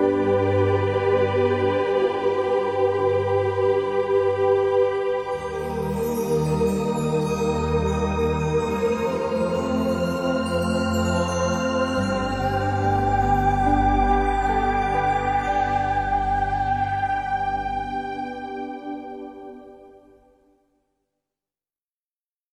Música